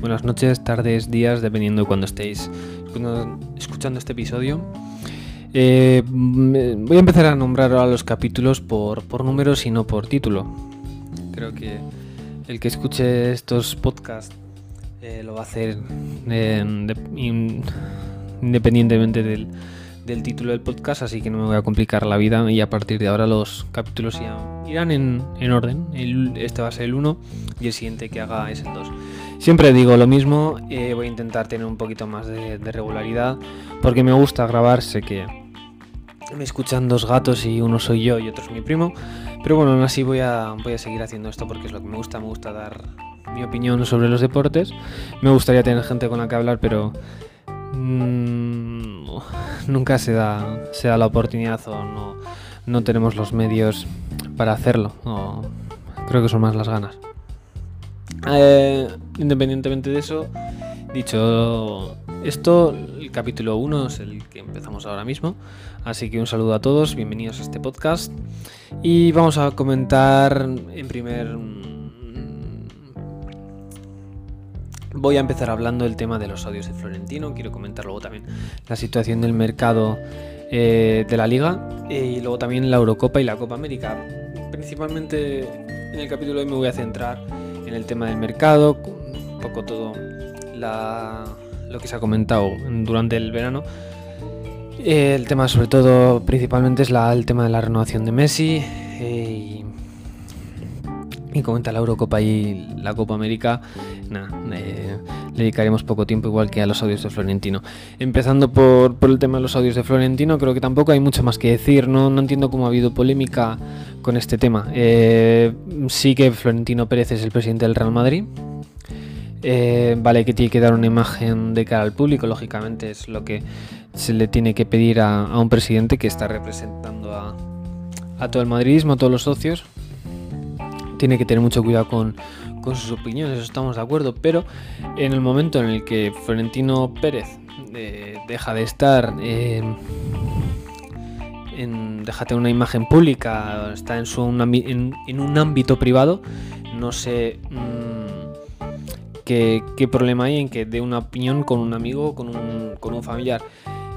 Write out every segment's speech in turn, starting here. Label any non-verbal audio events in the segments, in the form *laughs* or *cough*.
buenas noches, tardes, días, dependiendo de cuando estéis escuchando este episodio. Eh, mm, voy a empezar a nombrar ahora los capítulos por, por números y no por título. Creo que el que escuche estos podcasts eh, lo va a hacer eh, independientemente del, del título del podcast, así que no me voy a complicar la vida y a partir de ahora los capítulos irán en, en orden. este va a ser el 1 y el siguiente que haga es el 2. Siempre digo lo mismo, eh, voy a intentar tener un poquito más de, regularidad porque me gusta grabar, sé que me escuchan dos gatos y uno soy yo y otro es mi primo, pero bueno, aún así voy a, seguir haciendo esto porque es lo que me gusta, me gusta dar mi opinión sobre los deportes, me gustaría tener gente con la que hablar, pero... Mm, nunca se da, la oportunidad o no, no tenemos los medios para hacerlo. creo que son más las ganas. Eh, independientemente de eso, dicho esto, el capítulo 1 es el que empezamos ahora mismo. Así que un saludo a todos, bienvenidos a este podcast. Y vamos a comentar en primer Voy a empezar hablando del tema de los audios de Florentino. Quiero comentar luego también la situación del mercado eh, de la liga eh, y luego también la Eurocopa y la Copa América. Principalmente en el capítulo de hoy me voy a centrar en el tema del mercado, todo lo que se ha comentado durante el verano. Eh, el tema sobre todo principalmente es la, el tema de la renovación de Messi y y comenta la Eurocopa y la Copa América, nada, eh, le dedicaremos poco tiempo igual que a los audios de Florentino. Empezando por, el tema de los audios de Florentino, creo que tampoco hay mucho más que decir, no, no entiendo cómo ha habido polémica con este tema. Eh, sí que Florentino Pérez es el presidente del Real Madrid. Eh, vale que tiene que dar una imagen de cara al público, lógicamente es lo que se le tiene que pedir a, un presidente que está representando a, todo el madridismo, a todos los socios. Tiene que tener mucho cuidado con, sus opiniones, estamos de acuerdo, pero en el momento en el que Florentino Pérez eh, deja de estar, eh, en, tener una imagen pública, está en, su, en, un ámbito privado, no sé mm, qué, problema hay en que dé una opinión con un amigo con un, con un familiar.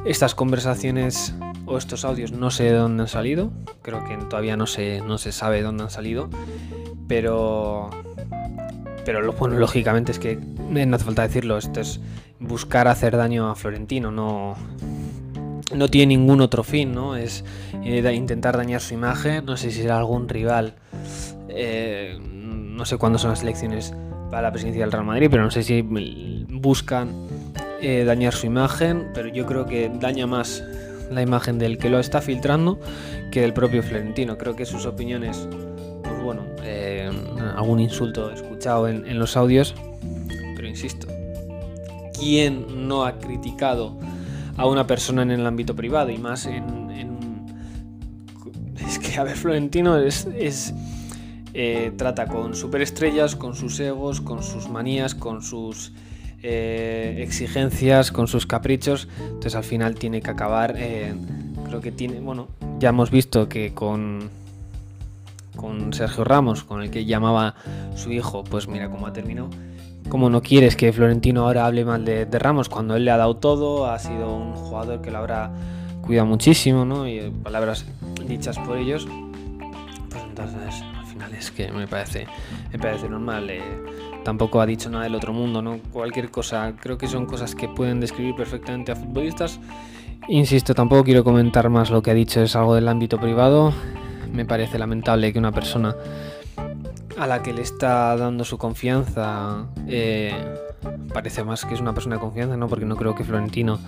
Estas conversaciones o estos audios no sé de dónde han salido, creo que todavía no se, no se sabe de dónde han salido, pero pero lo bueno lógicamente es que eh, no hace falta decirlo, esto es buscar hacer daño a Florentino, no no tiene ningún otro fin, ¿no? Es eh, intentar dañar su imagen, no sé si será algún rival, eh, no sé cuándo son las elecciones para la presidencia del Real Madrid, pero no sé si buscan dañar su imagen, pero yo creo que daña más la imagen del que lo está filtrando que del propio Florentino. Creo que sus opiniones, pues bueno, eh, algún insulto escuchado en, los audios, pero insisto, ¿quién no ha criticado a una persona en el ámbito privado y más en... Es que, a ver, Florentino es... Eh, trata con superestrellas, con sus egos, con sus manías, con sus eh, exigencias, con sus caprichos. Entonces al final tiene que acabar. Eh, creo que tiene. Bueno, ya hemos visto que con. Con Sergio Ramos, con el que llamaba su hijo, pues mira cómo ha terminado. Como no quieres que Florentino ahora hable mal de, Ramos cuando él le ha dado todo, ha sido un jugador que lo habrá cuidado muchísimo, ¿no? Y palabras dichas por ellos. Pues entonces, es que me parece, me parece normal. Eh, tampoco ha dicho nada del otro mundo, ¿no? Cualquier cosa, creo que son cosas que pueden describir perfectamente a futbolistas. Insisto, tampoco quiero comentar más lo que ha dicho, es algo del ámbito privado. Me parece lamentable que una persona a la que le está dando su confianza, eh, parece más que es una persona de confianza, ¿no? Porque no creo que Florentino,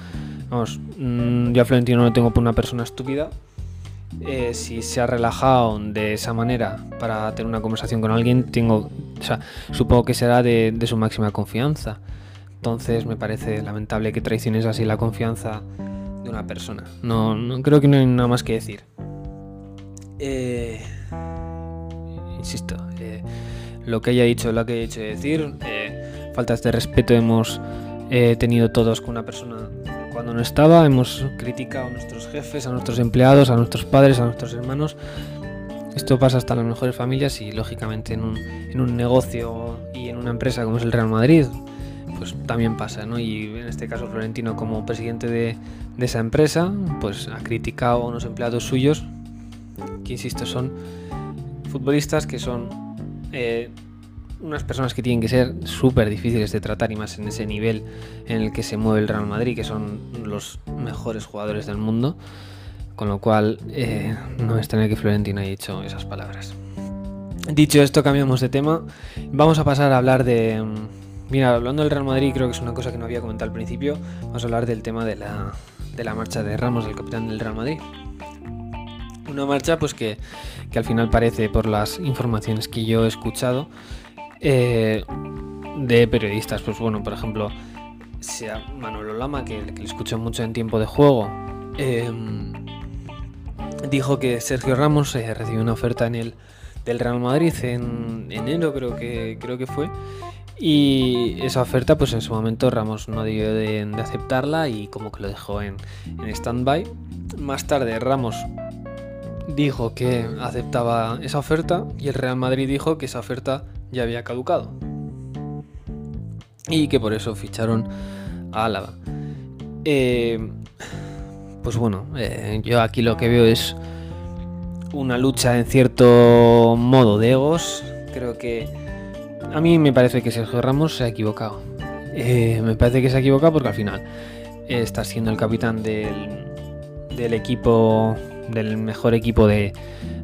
vamos, mm, yo a Florentino no lo tengo por una persona estúpida, eh, si se ha relajado de esa manera para tener una conversación con alguien, tengo, supongo que será de, su máxima confianza. Entonces me parece lamentable que traiciones así la confianza de una persona. No, creo que no hay nada más que decir. Eh, insisto, eh, lo que haya dicho, lo que haya dicho de decir, faltas de respeto hemos tenido todos con una persona cuando no estaba, hemos criticado a nuestros jefes, a nuestros empleados, a nuestros padres, a nuestros hermanos. Esto pasa hasta en las mejores familias y lógicamente en un, negocio y en una empresa como es el Real Madrid, pues también pasa, ¿no? Y en este caso Florentino como presidente de, esa empresa, pues ha criticado a unos empleados suyos, que insisto, son futbolistas que son eh, unas personas que tienen que ser súper difíciles de tratar y más en ese nivel en el que se mueve el Real Madrid, que son los mejores jugadores del mundo. Con lo cual, eh, no es tener que Florentino haya dicho esas palabras. Dicho esto, cambiamos de tema. Vamos a pasar a hablar de. Mm, mira, hablando del Real Madrid, creo que es una cosa que no había comentado al principio. Vamos a hablar del tema de la, de la marcha de Ramos, el capitán del Real Madrid. Una marcha, pues que, que al final parece, por las informaciones que yo he escuchado, eh, de periodistas. Pues bueno, por ejemplo, sea Manolo Lama, que, le escucho mucho en tiempo de juego. Eh, dijo que Sergio Ramos eh, recibió una oferta en el del Real Madrid en enero creo que creo que fue y esa oferta pues en su momento Ramos no debió de, aceptarla y como que lo dejó en, en stand-by más tarde Ramos dijo que aceptaba esa oferta y el Real Madrid dijo que esa oferta ya había caducado y que por eso ficharon a Álava eh, pues bueno, eh, yo aquí lo que veo es una lucha en cierto modo de egos. Creo que a mí me parece que Sergio Ramos se ha equivocado. Eh, me parece que se ha equivocado porque al final está siendo el capitán del, equipo, del mejor equipo de,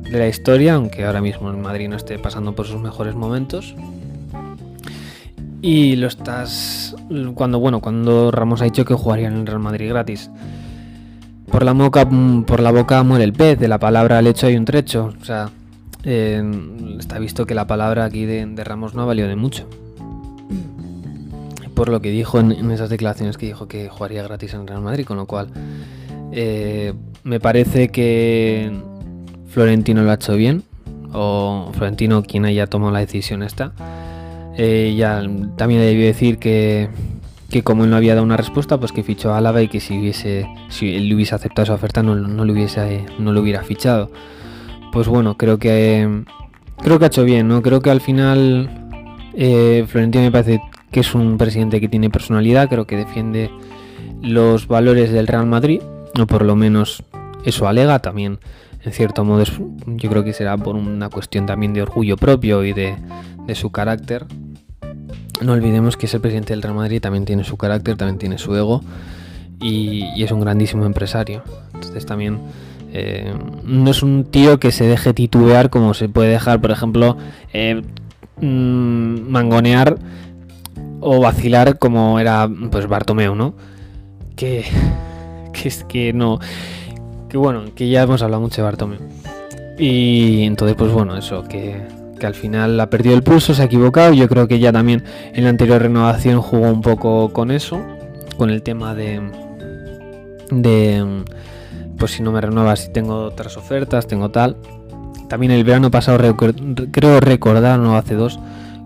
de, la historia, aunque ahora mismo el Madrid no esté pasando por sus mejores momentos. Y lo estás cuando bueno, cuando Ramos ha dicho que jugaría en el Real Madrid gratis. Por la, boca, por la boca muere el pez, de la palabra al hecho hay un trecho. O sea, está visto que la palabra aquí de, Ramos no ha valido de mucho. Por lo que dijo en, esas declaraciones que dijo que jugaría gratis en Real Madrid, con lo cual eh, me parece que Florentino lo ha hecho bien, o Florentino quien haya tomado la decisión esta. Eh, ya también debió decir que que como él no había dado una respuesta, pues que fichó a Álava y que si hubiese, si él hubiese aceptado esa oferta no, no lo hubiese, no hubiera fichado. Pues bueno, creo que creo que ha hecho bien, ¿no? Creo que al final eh, Florentino me parece que es un presidente que tiene personalidad, creo que defiende los valores del Real Madrid, o por lo menos eso alega también. En cierto modo, yo creo que será por una cuestión también de orgullo propio y de, de su carácter, no olvidemos que ese presidente del Real Madrid también tiene su carácter, también tiene su ego y, es un grandísimo empresario. Entonces también eh, no es un tío que se deje titubear como se puede dejar, por ejemplo, eh, mm, mangonear o vacilar como era pues Bartomeu, ¿no? Que, que es que no, que bueno, que ya hemos hablado mucho de Bartomeu. Y entonces pues bueno, eso, que que al final ha perdido el pulso, se ha equivocado. Yo creo que ya también en la anterior renovación jugó un poco con eso, con el tema de, de pues si no me renuevas, si tengo otras ofertas, tengo tal. También el verano pasado creo recordar, no hace dos,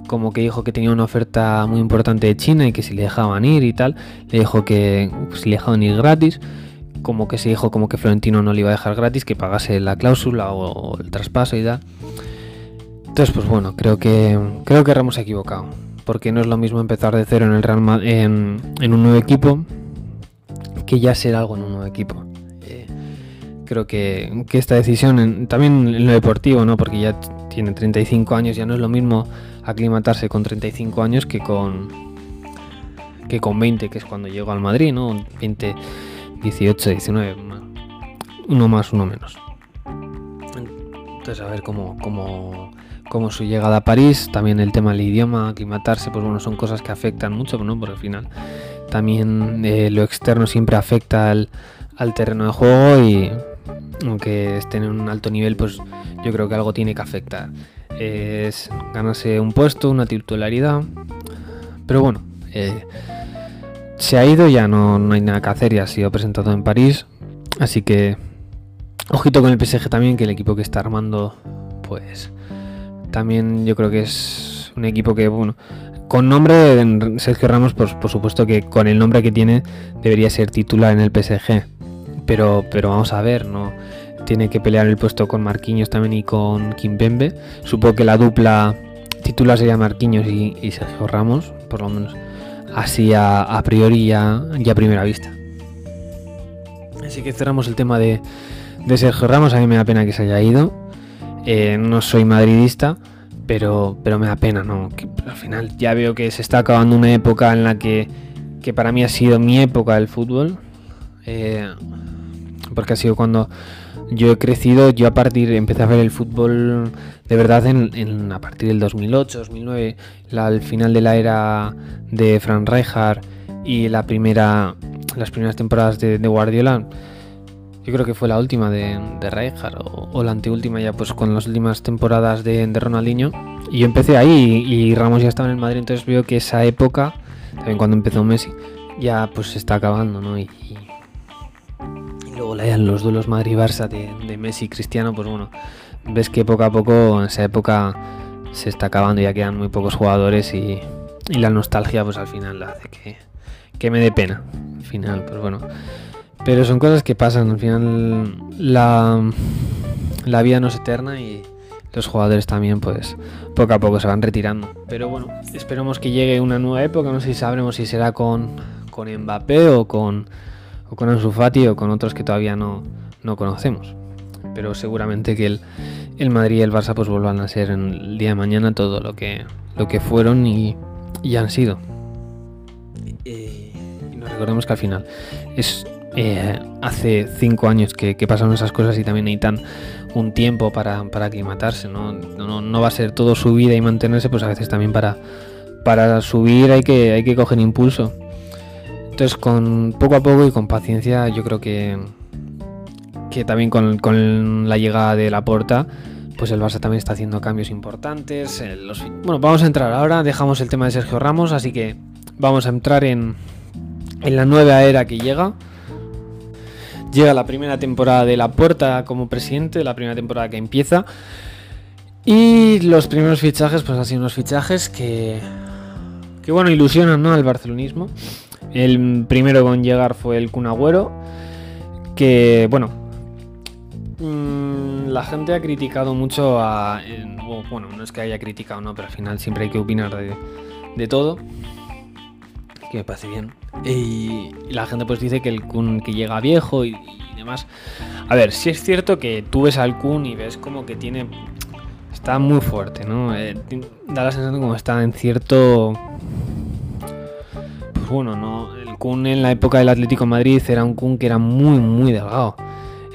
como que dijo que tenía una oferta muy importante de China y que si le dejaban ir y tal, le dijo que si le dejaban ir gratis, como que se dijo como que Florentino no le iba a dejar gratis, que pagase la cláusula o el traspaso y tal. Entonces, pues bueno, creo que creo que Ramos ha equivocado. Porque no es lo mismo empezar de cero en el Real en, un nuevo equipo que ya ser algo en un nuevo equipo. Eh, creo que, esta decisión, también en lo deportivo, ¿no? Porque ya tiene 35 años, ya no es lo mismo aclimatarse con 35 años que con que con 20, que es cuando llegó al Madrid, ¿no? 20, 18, 19, uno más, uno menos. Entonces, a ver cómo, cómo, como su llegada a París, también el tema del idioma, aclimatarse, pues bueno, son cosas que afectan mucho, ¿no? Porque al final también eh, lo externo siempre afecta al, terreno de juego y aunque esté en un alto nivel, pues yo creo que algo tiene que afectar. Es ganarse un puesto, una titularidad, pero bueno, eh, se ha ido, ya no, no hay nada que hacer, ya ha sido presentado en París, así que ojito con el PSG también, que el equipo que está armando, pues también yo creo que es un equipo que, bueno, con nombre de Sergio Ramos, por, por, supuesto que con el nombre que tiene debería ser titular en el PSG. Pero, pero vamos a ver, no tiene que pelear el puesto con Marquinhos también y con Kimpembe. Supongo que la dupla titular sería Marquinhos y, Sergio Ramos, por lo menos así a, priori ya a primera vista. Así que cerramos el tema de, de Sergio Ramos. A mí me da pena que se haya ido. Eh, no soy madridista, pero, pero me da pena, ¿no? al final ya veo que se está acabando una época en la que, que para mí ha sido mi época del fútbol. Eh, porque ha sido cuando yo he crecido, yo a partir, empecé a ver el fútbol de verdad en, a partir del 2008, 2009, la, al final de la era de Frank Rijkaard y la primera, las primeras temporadas de, Guardiola. Yo creo que fue la última de, de Rijkaard o, la anteúltima ya pues con las últimas temporadas de, Ronaldinho. Y yo empecé ahí y, Ramos ya estaba en el Madrid, entonces veo que esa época, también cuando empezó Messi, ya pues se está acabando, ¿no? Los duelos Madrid-Barça de, Messi y Cristiano, pues bueno, ves que poco a poco en esa época se está acabando, ya quedan muy pocos jugadores y, la nostalgia pues al final hace que, me dé pena. Al final, pues bueno. Pero son cosas que pasan, al final la, la vida no es eterna y los jugadores también pues poco a poco se van retirando. Pero bueno, esperemos que llegue una nueva época, no sé si sabremos si será con Mbappé o con o con Ansu Fati o con otros que todavía no, conocemos. Pero seguramente que el, el, Madrid y el Barça pues vuelvan a ser en el día de mañana todo lo que, lo que fueron y, y han sido. y nos recordemos que al final es eh, hace cinco años que, que, pasaron esas cosas y también necesitan un tiempo para, para aclimatarse. ¿no? No, no va a ser todo su vida y mantenerse, pues a veces también para, para subir hay que, hay que coger impulso. Entonces, con poco a poco y con paciencia, yo creo que, que también con, la llegada de la porta, pues el Barça también está haciendo cambios importantes. Eh, bueno, vamos a entrar ahora, dejamos el tema de Sergio Ramos, así que vamos a entrar en, en la nueva era que llega. Llega la primera temporada de la puerta como presidente, la primera temporada que empieza. Y los primeros fichajes, pues han sido unos fichajes que, que bueno, ilusionan ¿no? al barcelonismo. El primero con llegar fue el Kun Agüero, que bueno, mm, la gente ha criticado mucho a... bueno, no es que haya criticado, no, pero al final siempre hay que opinar de, todo, que me parece bien. Y, la gente pues dice que el Kun que llega viejo y, demás. A ver, si es cierto que tú ves al Kun y ves como que tiene... Está muy fuerte, ¿no? Eh, da la sensación como está en cierto bueno, no, el Kun en la época del Atlético Madrid era un Kun que era muy, muy delgado.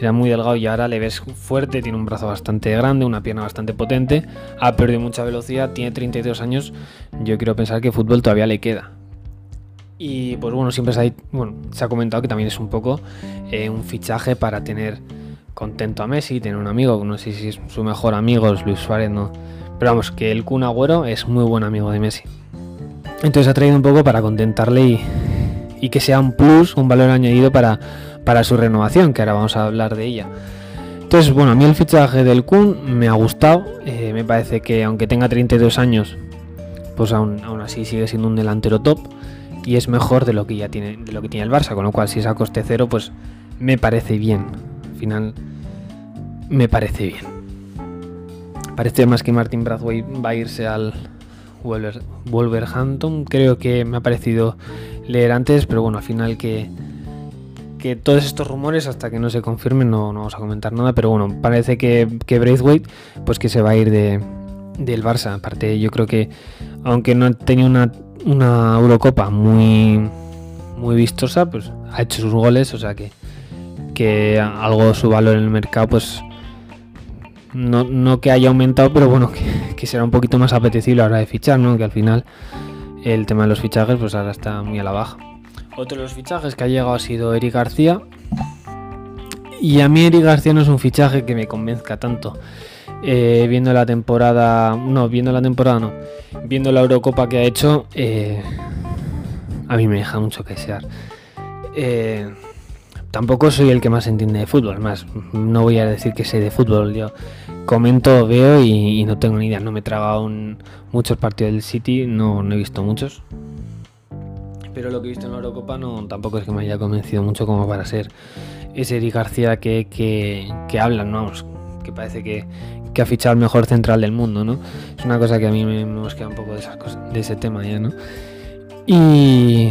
Era muy delgado y ahora le ves fuerte, tiene un brazo bastante grande, una pierna bastante potente, ha perdido mucha velocidad, tiene 32 años. Yo quiero pensar que fútbol todavía le queda. Y pues bueno, siempre se ha, bueno, se ha comentado que también es un poco eh, un fichaje para tener contento a Messi, tener un amigo, no sé si es su mejor amigo, es Luis Suárez, no. Pero vamos, que el Kun Agüero es muy buen amigo de Messi. Entonces ha traído un poco para contentarle y, que sea un plus, un valor añadido para, para su renovación, que ahora vamos a hablar de ella. Entonces, bueno, a mí el fichaje del Kun me ha gustado. Eh, me parece que aunque tenga 32 años, pues aún, aún, así sigue siendo un delantero top. Y es mejor de lo que ya tiene, de lo que tiene el Barça. Con lo cual, si es a coste cero, pues me parece bien. Al final, me parece bien. Parece más que Martin Bradway va a irse al, Wolverhampton. Creo que me ha parecido leer antes, pero bueno, al final que, que todos estos rumores, hasta que no se confirmen, no, vamos a comentar nada. Pero bueno, parece que, que Braithwaite, pues que se va a ir de, del Barça. Aparte, yo creo que, aunque no tenía una, una Eurocopa muy, muy vistosa, pues ha hecho sus goles, o sea que, que algo su valor en el mercado, pues no, que haya aumentado, pero bueno, que, será un poquito más apetecible ahora de fichar, ¿no? Que al final el tema de los fichajes, pues ahora está muy a la baja. Otro de los fichajes que ha llegado ha sido Eric García. Y a mí Eric García no es un fichaje que me convenzca tanto. Eh, viendo la temporada, no, viendo la temporada no, viendo la Eurocopa que ha hecho, eh, a mí me deja mucho que desear. Eh, tampoco soy el que más entiende de fútbol, más no voy a decir que sé de fútbol, yo comento, veo y, no tengo ni idea, no me he tragado muchos partidos del City, no, he visto muchos. Pero lo que he visto en la Eurocopa no, tampoco es que me haya convencido mucho como para ser ese Eric García que, que, hablan, ¿no? que parece que, que, ha fichado el mejor central del mundo, ¿no? Es una cosa que a mí me, queda un poco de, esas cosas, de ese tema ya, ¿no? Y,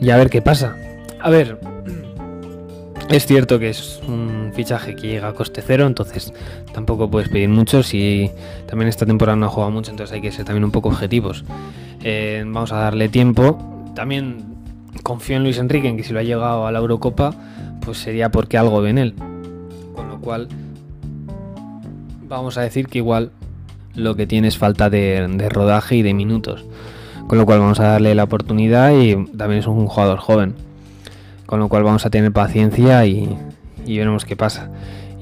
y a ver qué pasa. A ver, es cierto que es un fichaje que llega a coste cero, entonces tampoco puedes pedir mucho. Si también esta temporada no ha jugado mucho, entonces hay que ser también un poco objetivos. Eh, vamos a darle tiempo. También confío en Luis Enrique, en que si lo ha llegado a la Eurocopa, pues sería porque algo ve en él. Con lo cual, vamos a decir que igual lo que tiene es falta de, de rodaje y de minutos. Con lo cual vamos a darle la oportunidad y también es un jugador joven. Con lo cual vamos a tener paciencia y, veremos qué pasa.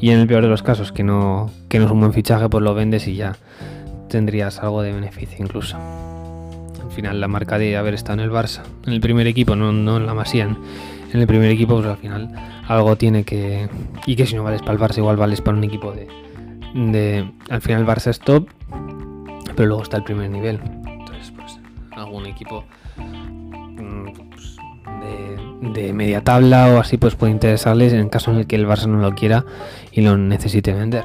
Y en el peor de los casos, que no, que no es un buen fichaje, pues lo vendes y ya tendrías algo de beneficio incluso. Al final la marca de haber estado en el Barça, en el primer equipo, no, en la Masía, en, el primer equipo, pues al final algo tiene que... Y que si no vales para el Barça, igual vales para un equipo de... de al final el Barça es top, pero luego está el primer nivel. Entonces, pues algún equipo de media tabla o así, pues puede interesarles en caso en el que el Barça no lo quiera y lo necesite vender.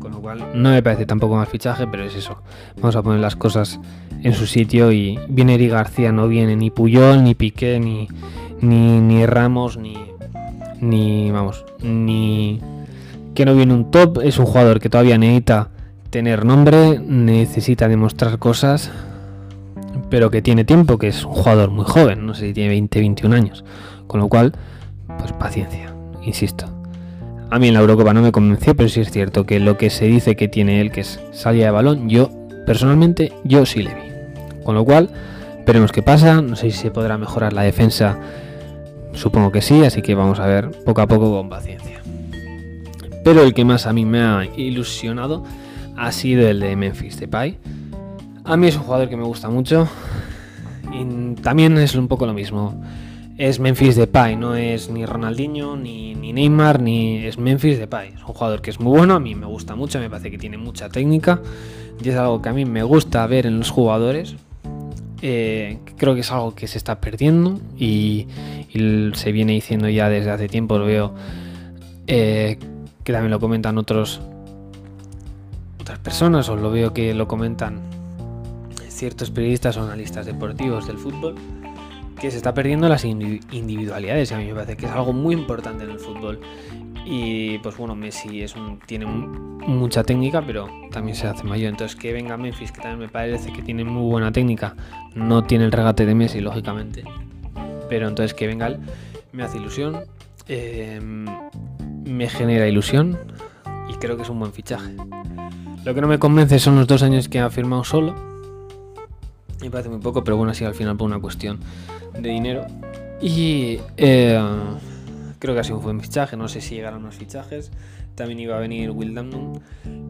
Con lo cual no me parece tampoco más fichaje, pero es eso. Vamos a poner las cosas en su sitio y viene Eri García, no viene ni Puyol, ni Piqué, ni, ni, ni Ramos, ni, ni, vamos, ni que no viene un top. Es un jugador que todavía necesita tener nombre, necesita demostrar cosas pero que tiene tiempo, que es un jugador muy joven, no sé si tiene 20, 21 años. Con lo cual, pues paciencia, insisto. A mí en la Eurocopa no me convenció, pero sí es cierto que lo que se dice que tiene él, que es salida de balón, yo personalmente, yo sí le vi. Con lo cual, veremos qué pasa. No sé si se podrá mejorar la defensa. Supongo que sí, así que vamos a ver poco a poco con paciencia. Pero el que más a mí me ha ilusionado ha sido el de Memphis Depay. A mí es un jugador que me gusta mucho. Y también es un poco lo mismo es Memphis Depay, no es ni Ronaldinho, ni, Neymar, ni es Memphis Depay. Es un jugador que es muy bueno, a mí me gusta mucho, me parece que tiene mucha técnica y es algo que a mí me gusta ver en los jugadores. Eh, creo que es algo que se está perdiendo y, se viene diciendo ya desde hace tiempo, lo veo eh, que también lo comentan otros otras personas o lo veo que lo comentan ciertos periodistas o analistas deportivos del fútbol que se está perdiendo las individualidades. A mí me parece que es algo muy importante en el fútbol. Y pues bueno, Messi tiene mucha técnica, pero también se hace mayor. Entonces que venga Memphis, que también me parece que tiene muy buena técnica, no tiene el regate de Messi, lógicamente. Pero entonces que venga él, me hace ilusión, em, me genera ilusión y creo que es un buen fichaje. Lo que no me convence son los dos años que ha firmado solo. Me parece muy poco, pero bueno, así al final por una cuestión de dinero. Y eh, creo que ha sido un buen fichaje. No sé si llegaron más fichajes. También iba a venir Will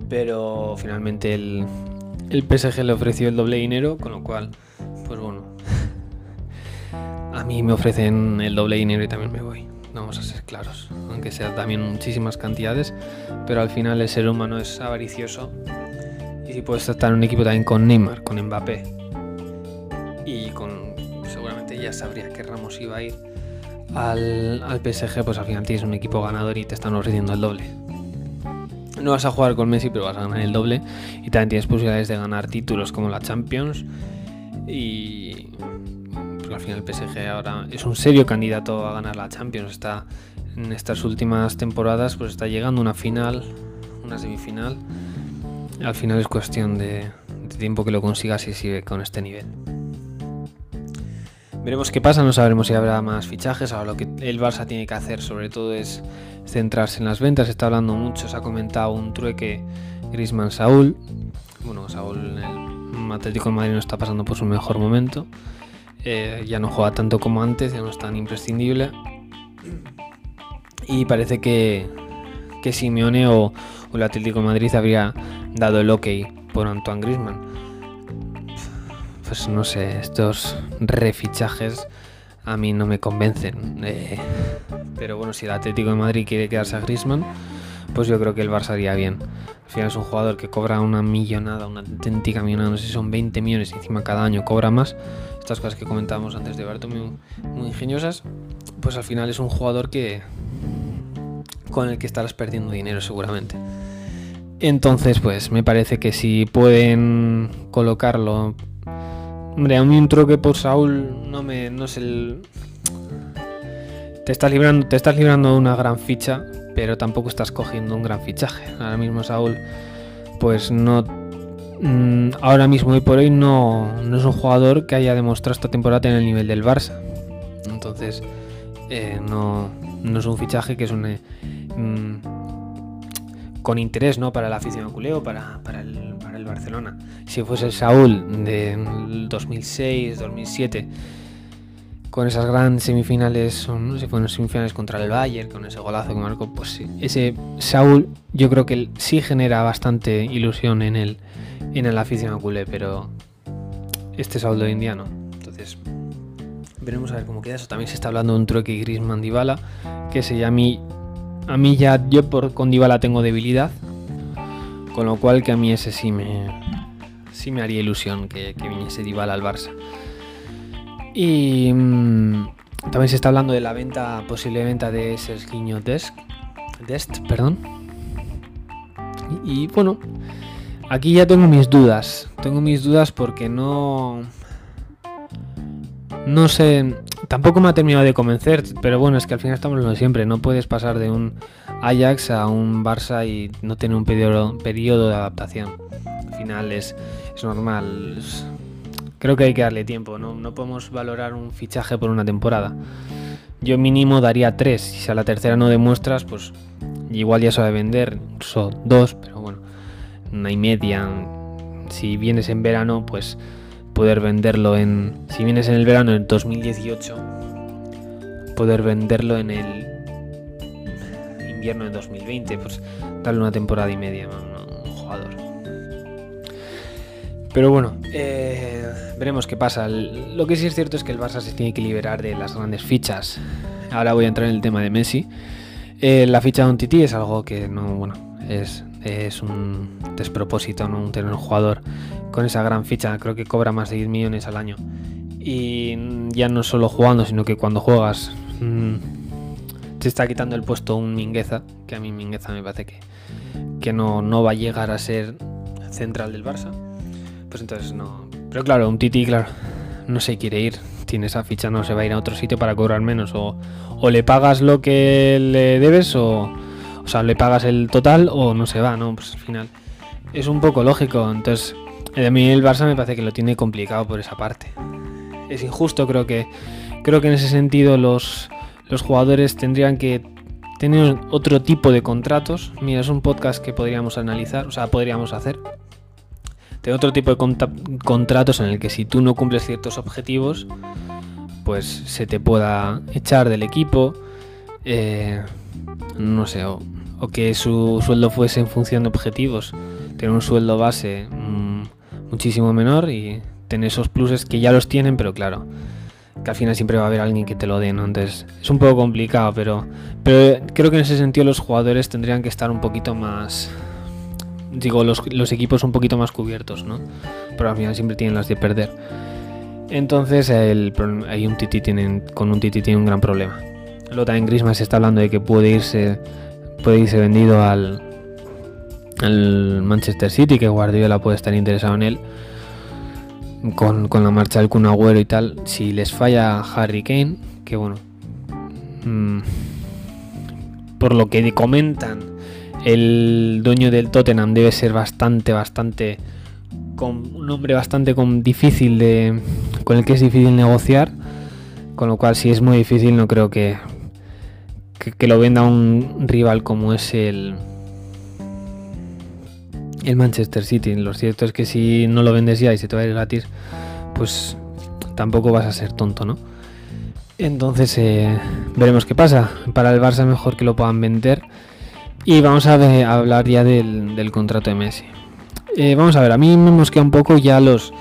pero finalmente el, el PSG le ofreció el doble dinero, con lo cual, pues bueno, a mí me ofrecen el doble dinero y también me voy. Vamos a ser claros, aunque sea también muchísimas cantidades, pero al final el ser humano es avaricioso. Y si puedes en un equipo también con Neymar, con Mbappé sabría que Ramos iba a ir al, PSG, pues al final tienes un equipo ganador y te están ofreciendo el doble. No vas a jugar con Messi, pero vas a ganar el doble. Y también tienes posibilidades de ganar títulos como la Champions. Y al final el PSG ahora es un serio candidato a ganar la Champions. Está en estas últimas temporadas, pues está llegando una final, una semifinal. Al final es cuestión de, de tiempo que lo consigas y sigue con este nivel. Veremos qué pasa, no sabremos si habrá más fichajes. Ahora lo que el Barça tiene que hacer sobre todo es centrarse en las ventas. Se está hablando mucho, se ha comentado un trueque Grisman Saúl. Bueno, Saúl en el Atlético de Madrid no está pasando por su mejor momento. Eh, ya no juega tanto como antes, ya no es tan imprescindible. Y parece que, que Simeone o, o el Atlético de Madrid habría dado el ok por Antoine Grisman pues no sé, estos refichajes a mí no me convencen. Eh, pero bueno, si el Atlético de Madrid quiere quedarse a Grisman, pues yo creo que el Barça haría bien. Al final es un jugador que cobra una millonada, una auténtica millonada, no sé si son 20 millones encima cada año cobra más. Estas cosas que comentábamos antes de Barto muy, muy ingeniosas, pues al final es un jugador que con el que estarás perdiendo dinero seguramente. Entonces, pues me parece que si pueden colocarlo Hombre, a mí un troque por Saúl no me. no es el. Te estás librando, te estás librando de una gran ficha, pero tampoco estás cogiendo un gran fichaje. Ahora mismo Saúl, pues no. Mm, ahora mismo y por hoy no, no es un jugador que haya demostrado esta temporada en el nivel del Barça. Entonces, eh, no, no, es un fichaje que es un. Eh, mm, con interés ¿no? para la afición culeo, para, para, el, el Barcelona. Si fuese el Saúl de 2006, 2007, con esas grandes semifinales, no si fueron semifinales contra el Bayern, con ese golazo que marcó, pues ese Saúl yo creo que sí genera bastante ilusión en el, en el afición culé, pero este Saúl de hoy en día no. Entonces, veremos a ver cómo queda eso. También se está hablando de un trueque Grisman Dybala, que se llama a mí ya, yo por con Dybala tengo debilidad. Con lo cual que a mí ese sí me, sí me haría ilusión que, viniese Dybala al Barça. Y mm, también se está hablando de la venta, posible venta de Serginho Dest, Dest perdón. Y, y bueno, aquí ya tengo mis dudas. Tengo mis dudas porque no... No sé, tampoco me ha terminado de convencer, pero bueno, es que al final estamos en lo siempre. No puedes pasar de un Ajax a un Barça y no tener un periodo, periodo de adaptación. Al final es, normal. creo que hay que darle tiempo. ¿no? no podemos valorar un fichaje por una temporada. Yo mínimo daría tres. Si a la tercera no demuestras, pues igual ya a vender. Incluso dos, pero bueno, una y media. Si vienes en verano, pues poder venderlo en, si vienes en el verano en 2018, poder venderlo en el invierno de 2020, pues darle una temporada y media a un jugador. Pero bueno, eh, veremos qué pasa. Lo que sí es cierto es que el Barça se tiene que liberar de las grandes fichas. Ahora voy a entrar en el tema de Messi. Eh, la ficha de un Titi es algo que no, bueno, es, es un despropósito, ¿no? Tener un jugador con esa gran ficha, creo que cobra más de 10 millones al año. Y ya no solo jugando, sino que cuando juegas mmm, te está quitando el puesto un Mingueza, que a mí Mingueza me parece que, que no, no va a llegar a ser central del Barça. Pues entonces no. Pero claro, un Titi, claro, no se quiere ir. Tiene esa ficha, no se va a ir a otro sitio para cobrar menos. O, o le pagas lo que le debes, o, o sea, le pagas el total, o no se va, ¿no? Pues al final es un poco lógico. Entonces, a mí el Barça me parece que lo tiene complicado por esa parte. Es injusto, creo que creo que en ese sentido los, los jugadores tendrían que tener otro tipo de contratos. Mira, es un podcast que podríamos analizar, o sea, podríamos hacer. Tener otro tipo de contratos en el que si tú no cumples ciertos objetivos, pues se te pueda echar del equipo. Eh, no sé, o, que su sueldo fuese en función de objetivos. Tener un sueldo base muchísimo menor y tener esos pluses que ya los tienen, pero claro, que al final siempre va a haber alguien que te lo dé, ¿no? Entonces es un poco complicado, pero, pero creo que en ese sentido los jugadores tendrían que estar un poquito más... Digo, los, equipos un poquito más cubiertos, ¿no? Pero al final siempre tienen las de perder. Entonces el, hay un Titi tienen, con un Titi tiene un gran problema. También Griezmann se está hablando de que puede irse, puede irse vendido al, Manchester City, que Guardiola puede estar interesado en él. Con, la marcha del Kun Agüero y tal. Si les falla Harry Kane, que bueno. Mm, por lo que comentan, el dueño del Tottenham debe ser bastante, bastante. Con, un hombre bastante con, difícil de. con el que es difícil negociar. Con lo cual, si es muy difícil, no creo que, que lo venda un rival como es el, el Manchester City. Lo cierto es que si no lo vendes ya y se te va a ir gratis, pues tampoco vas a ser tonto, ¿no? Entonces eh, veremos qué pasa. Para el Barça mejor que lo puedan vender. Y vamos a, hablar ya del, contrato de Messi. Eh, vamos a ver, a mí me mosquea un poco ya los...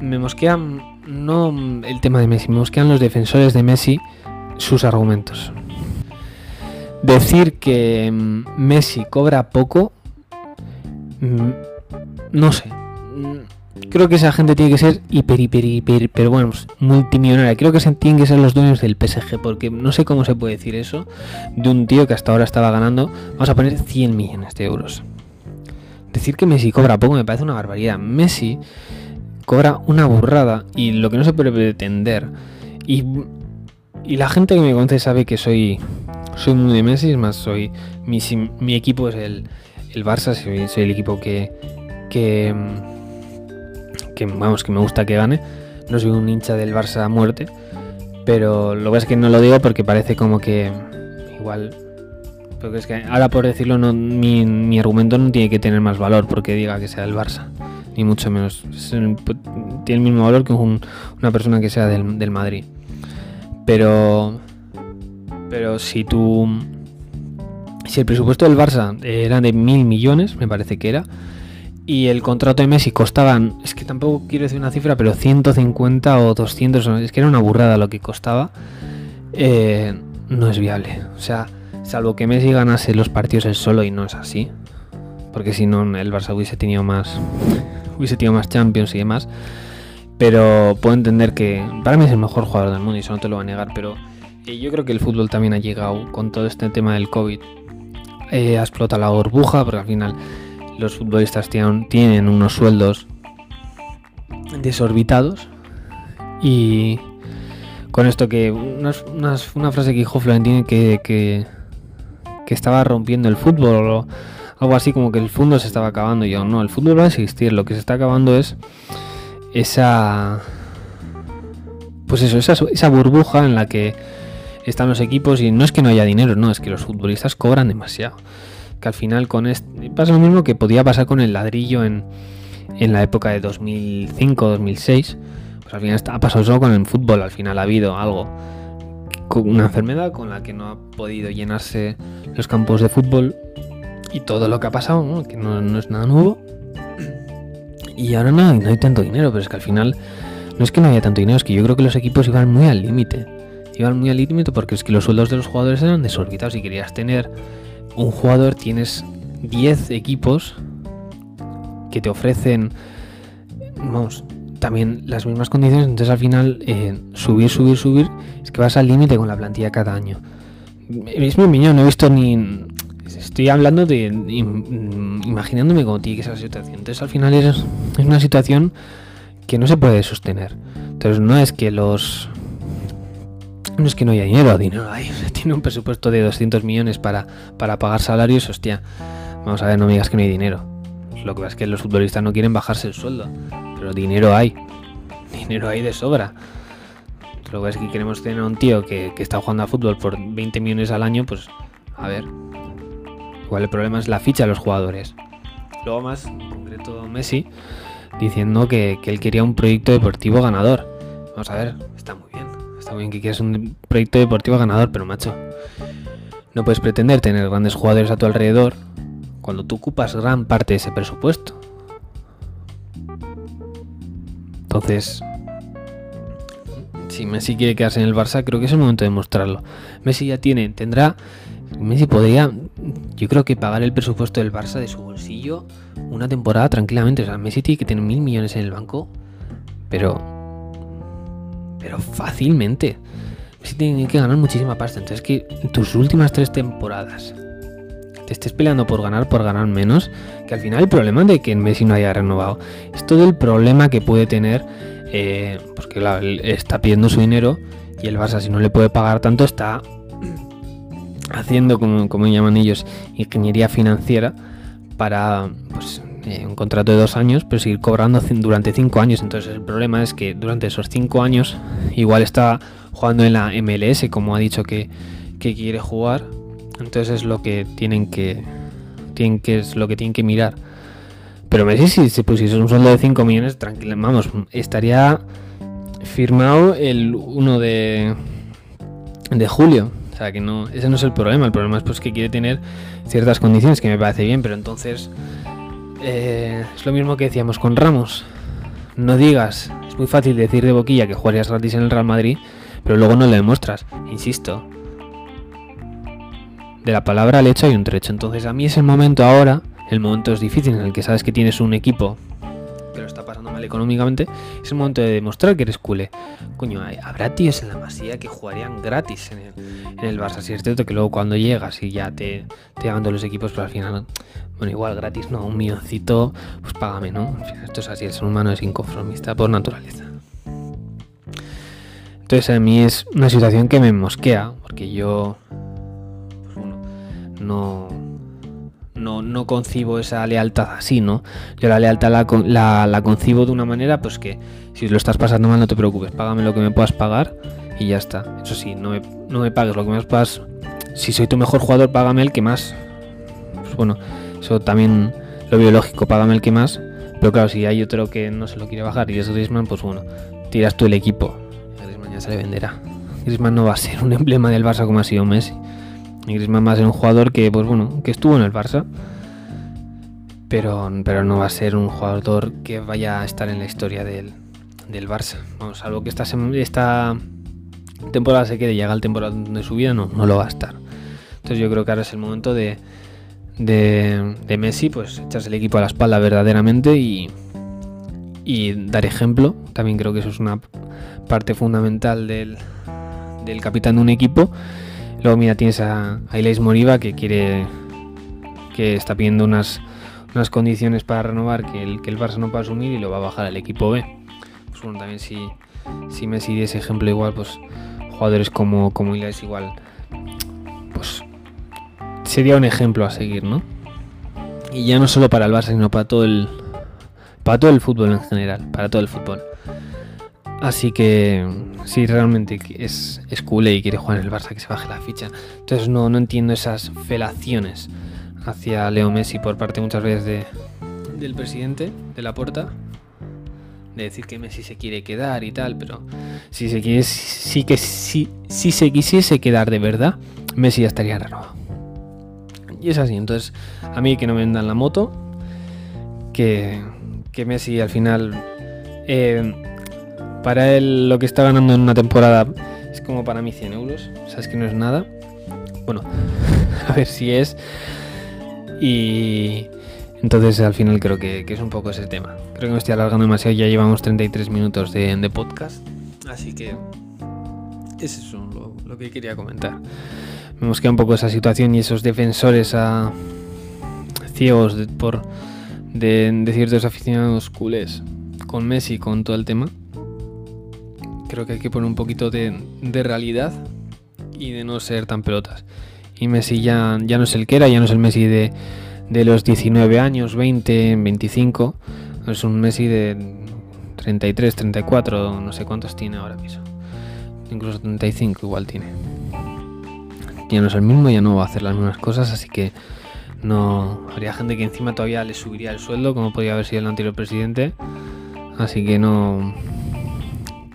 Me mosquean no el tema de Messi, me mosquean los defensores de Messi sus argumentos. Decir que mm, Messi cobra poco Mm, no sé. Mm, creo que esa gente tiene que ser hiper, hiper, hiper, pero bueno, pues, multimillonaria. Creo que tienen que ser los dueños del PSG, porque no sé cómo se puede decir eso de un tío que hasta ahora estaba ganando, vamos a poner 100 millones de euros. Decir que Messi cobra poco me parece una barbaridad. Messi cobra una burrada y lo que no se puede pretender. Y, y la gente que me conoce sabe que soy, soy muy de Messi, es más, soy mi, mi equipo es el, el Barça, soy, el equipo que, que, que, vamos, que me gusta que gane. No soy un hincha del Barça a muerte, pero lo que es que no lo digo porque parece como que igual porque es que ahora por decirlo, no, mi, mi, argumento no tiene que tener más valor porque diga que sea el Barça, ni mucho menos. tiene el mismo valor que un, una persona que sea del, del, Madrid. Pero, pero si tú, si el presupuesto del Barça era de mil millones, me parece que era, y el contrato de Messi costaban, es que tampoco quiero decir una cifra, pero 150 o 200, es que era una burrada lo que costaba, eh, no es viable. O sea, Salvo que Messi ganase los partidos él solo y no es así. Porque si no, el Barça hubiese tenido más. Hubiese tenido más Champions y demás. Pero puedo entender que. Para mí es el mejor jugador del mundo y eso no te lo va a negar. Pero yo creo que el fútbol también ha llegado con todo este tema del COVID. Eh, ha explotado la burbuja. Porque al final los futbolistas tienen, unos sueldos desorbitados. Y con esto que una, frase que dijo Florentino que, que, estaba rompiendo el fútbol o algo así como que el fútbol se estaba acabando. Yo no, el fútbol va a existir, lo que se está acabando es esa pues eso, esa burbuja en la que están los equipos y no es que no haya dinero, no, es que los futbolistas cobran demasiado. Que al final con este pasa lo mismo que podía pasar con el ladrillo en, en la época de 2005-2006. Pues al final ha pasado solo con el fútbol, al final ha habido algo una enfermedad con la que no ha podido llenarse los campos de fútbol y todo lo que ha pasado, que no, es nada nuevo. Y ahora no, no hay tanto dinero, pero es que al final no es que no haya tanto dinero, es que yo creo que los equipos iban muy al límite. Iban muy al límite porque es que los sueldos de los jugadores eran desorbitados. Si querías tener un jugador, tienes 10 equipos que te ofrecen, vamos, también las mismas condiciones, entonces al final eh, subir, subir, subir, es que vas al límite con la plantilla cada año. Es mi opinión, no he visto ni... Estoy hablando de... imaginándome cómo tiene que la situación. Entonces al final es, es una situación que no se puede sostener. Entonces no es que los... No es que no haya dinero, dinero hay. *laughs* Tiene un presupuesto de 200 millones para, para pagar salarios, hostia. Vamos a ver, no me digas que no hay dinero. Lo que pasa es que los futbolistas no quieren bajarse el sueldo pero dinero hay. *laughs* Dinero hay de sobra. Lo que es que queremos tener a un tío que, está jugando a fútbol por 20 millones al año, pues a ver. Igual el problema es la ficha de los jugadores. Luego más, en concreto Messi, diciendo que, él quería un proyecto deportivo ganador. Vamos a ver, está bien que quieras un proyecto deportivo ganador, pero macho, no puedes pretender tener grandes jugadores a tu alrededor cuando tú ocupas gran parte de ese presupuesto. Entonces, si Messi quiere quedarse en el Barça, creo que es el momento de mostrarlo. Messi ya tiene, tendrá, Messi podría, yo creo que pagar el presupuesto del Barça de su bolsillo una temporada tranquilamente. O sea, Messi tiene que tener mil millones en el banco, pero, pero fácilmente. Messi tiene que ganar muchísima pasta. Entonces, que tus últimas tres temporadas te estés peleando por ganar, por ganar menos, que al final el problema de que Messi no haya renovado es todo el problema que puede tener, eh, porque está pidiendo su dinero y el Barça si no le puede pagar tanto está haciendo, como, como llaman ellos, ingeniería financiera para pues, eh, un contrato de dos años, pero seguir cobrando durante cinco años. Entonces el problema es que durante esos cinco años igual está jugando en la MLS, como ha dicho que, que quiere jugar, entonces es lo que tienen que, tienen que es lo que tienen que mirar. Pero Messi si se pusiese un sueldo de 5 millones, tranquilo, vamos, estaría firmado el 1 de, de julio. O sea que no, ese no es el problema. El problema es pues que quiere tener ciertas condiciones que me parece bien, pero entonces eh, es lo mismo que decíamos con Ramos. No digas, es muy fácil decir de boquilla que jugarías gratis en el Real Madrid, pero luego no lo demuestras. Insisto, de la palabra al hecho hay un trecho. Entonces a mí es el momento ahora, el momento es difícil en el que sabes que tienes un equipo económicamente, es el momento de demostrar que eres culé. Coño, habrá tíos en la masía que jugarían gratis en el, en el Barça. Si es cierto que luego cuando llegas y ya te, te hagan todos los equipos, pero al final, bueno, igual gratis, no, un milloncito, pues págame, ¿no? esto es así, el ser humano es inconformista por naturaleza. Entonces a mí es una situación que me mosquea, porque yo pues bueno, no, no, no, concibo esa lealtad así, ¿no? Yo la lealtad la, concibo de una manera, pues que si lo estás pasando mal no te preocupes, págame lo que me puedas pagar y ya está. Eso sí, no me, no me pagues lo que me puedas. Si soy tu mejor jugador, págame el que más. Pues bueno, eso también lo biológico, págame el que más. Pero claro, si hay otro que no se lo quiere bajar y es Griezmann, pues bueno, tiras tú el equipo se le venderá. Griezmann no va a ser un *laughs* emblema del Barça como ha sido Messi. Y Griezmann va a un jugador que, pues bueno, que estuvo en el Barça, pero, no va a ser un jugador que vaya a estar en la historia del, Barça. Salvo que esta, esta temporada se quede y llega al temporada de su vida, no, lo va a estar. Entonces yo creo que ahora es el momento de, Messi, pues echarse el equipo a la espalda verdaderamente y, dar ejemplo. También creo que eso es una parte fundamental del capitán de un equipo. Luego, mira, tienes a, a Moriba que quiere que está pidiendo unas, unas condiciones para renovar que el, que el Barça no puede asumir y lo va a bajar al equipo B. Pues bueno, también si, si Messi ese ejemplo igual, pues jugadores como, como Ilais igual, pues sería un ejemplo a seguir, ¿no? Y ya no solo para el Barça, sino para todo el, para todo el fútbol en general, para todo el fútbol. Así que si realmente es, es y quiere jugar en el Barça, que se baje la ficha. Entonces no, no entiendo esas felaciones hacia Leo Messi por parte muchas veces de, del presidente de la puerta. De decir que Messi se quiere quedar y tal, pero si se quiere, sí que si, si se quisiese quedar de verdad, Messi ya estaría renovado. Y es así, entonces a mí que no me vendan la moto, que, que Messi al final eh, para él lo que está ganando en una temporada es como para mí 100 euros. Sabes que no es nada. Bueno, *laughs* a ver si es. Y entonces al final creo que, es un poco ese tema. Creo que me estoy alargando demasiado. Ya llevamos 33 minutos de, de podcast. Así que es eso lo, lo que quería comentar. Me mosquea un poco esa situación y esos defensores ciegos por de, ciertos aficionados culés con Messi, con todo el tema. Creo que hay que poner un poquito de, realidad y de no ser tan pelotas. Y Messi ya, ya no es el que era, ya no es el Messi de, de los 19 años, 20, 25. Es un Messi de 33, 34, no sé cuántos tiene ahora mismo. Incluso 35 igual tiene. Ya no es el mismo, ya no va a hacer las mismas cosas, así que no habría gente que encima todavía le subiría el sueldo, como podría haber sido el anterior presidente. Así que no.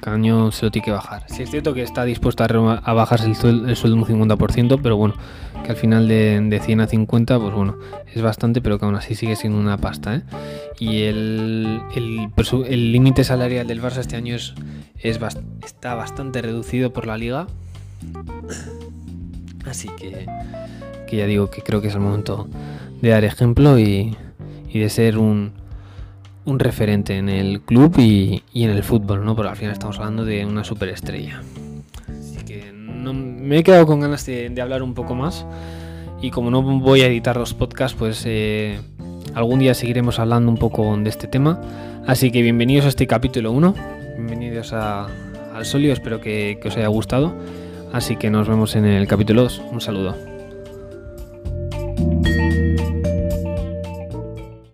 Caño se lo tiene que bajar. Si es cierto que está dispuesto a, bajarse el sueldo, un 50%, pero bueno, que al final de, 100 a 50, pues bueno, es bastante, pero que aún así sigue siendo una pasta. ¿eh? Y el límite salarial del Barça este año es, es está bastante reducido por la liga. Así que ya digo que creo que es el momento de dar ejemplo y, de ser un, un, referente en el club y, en el fútbol, ¿no? Porque al final estamos hablando de una superestrella. Así que me he quedado con ganas de, hablar un poco más y como no voy a editar los podcasts, pues eh, algún día seguiremos hablando un poco de este tema. Así que bienvenidos a este capítulo 1, bienvenidos al Solio, espero que, que os haya gustado. Así que nos vemos en el capítulo 2. Un saludo.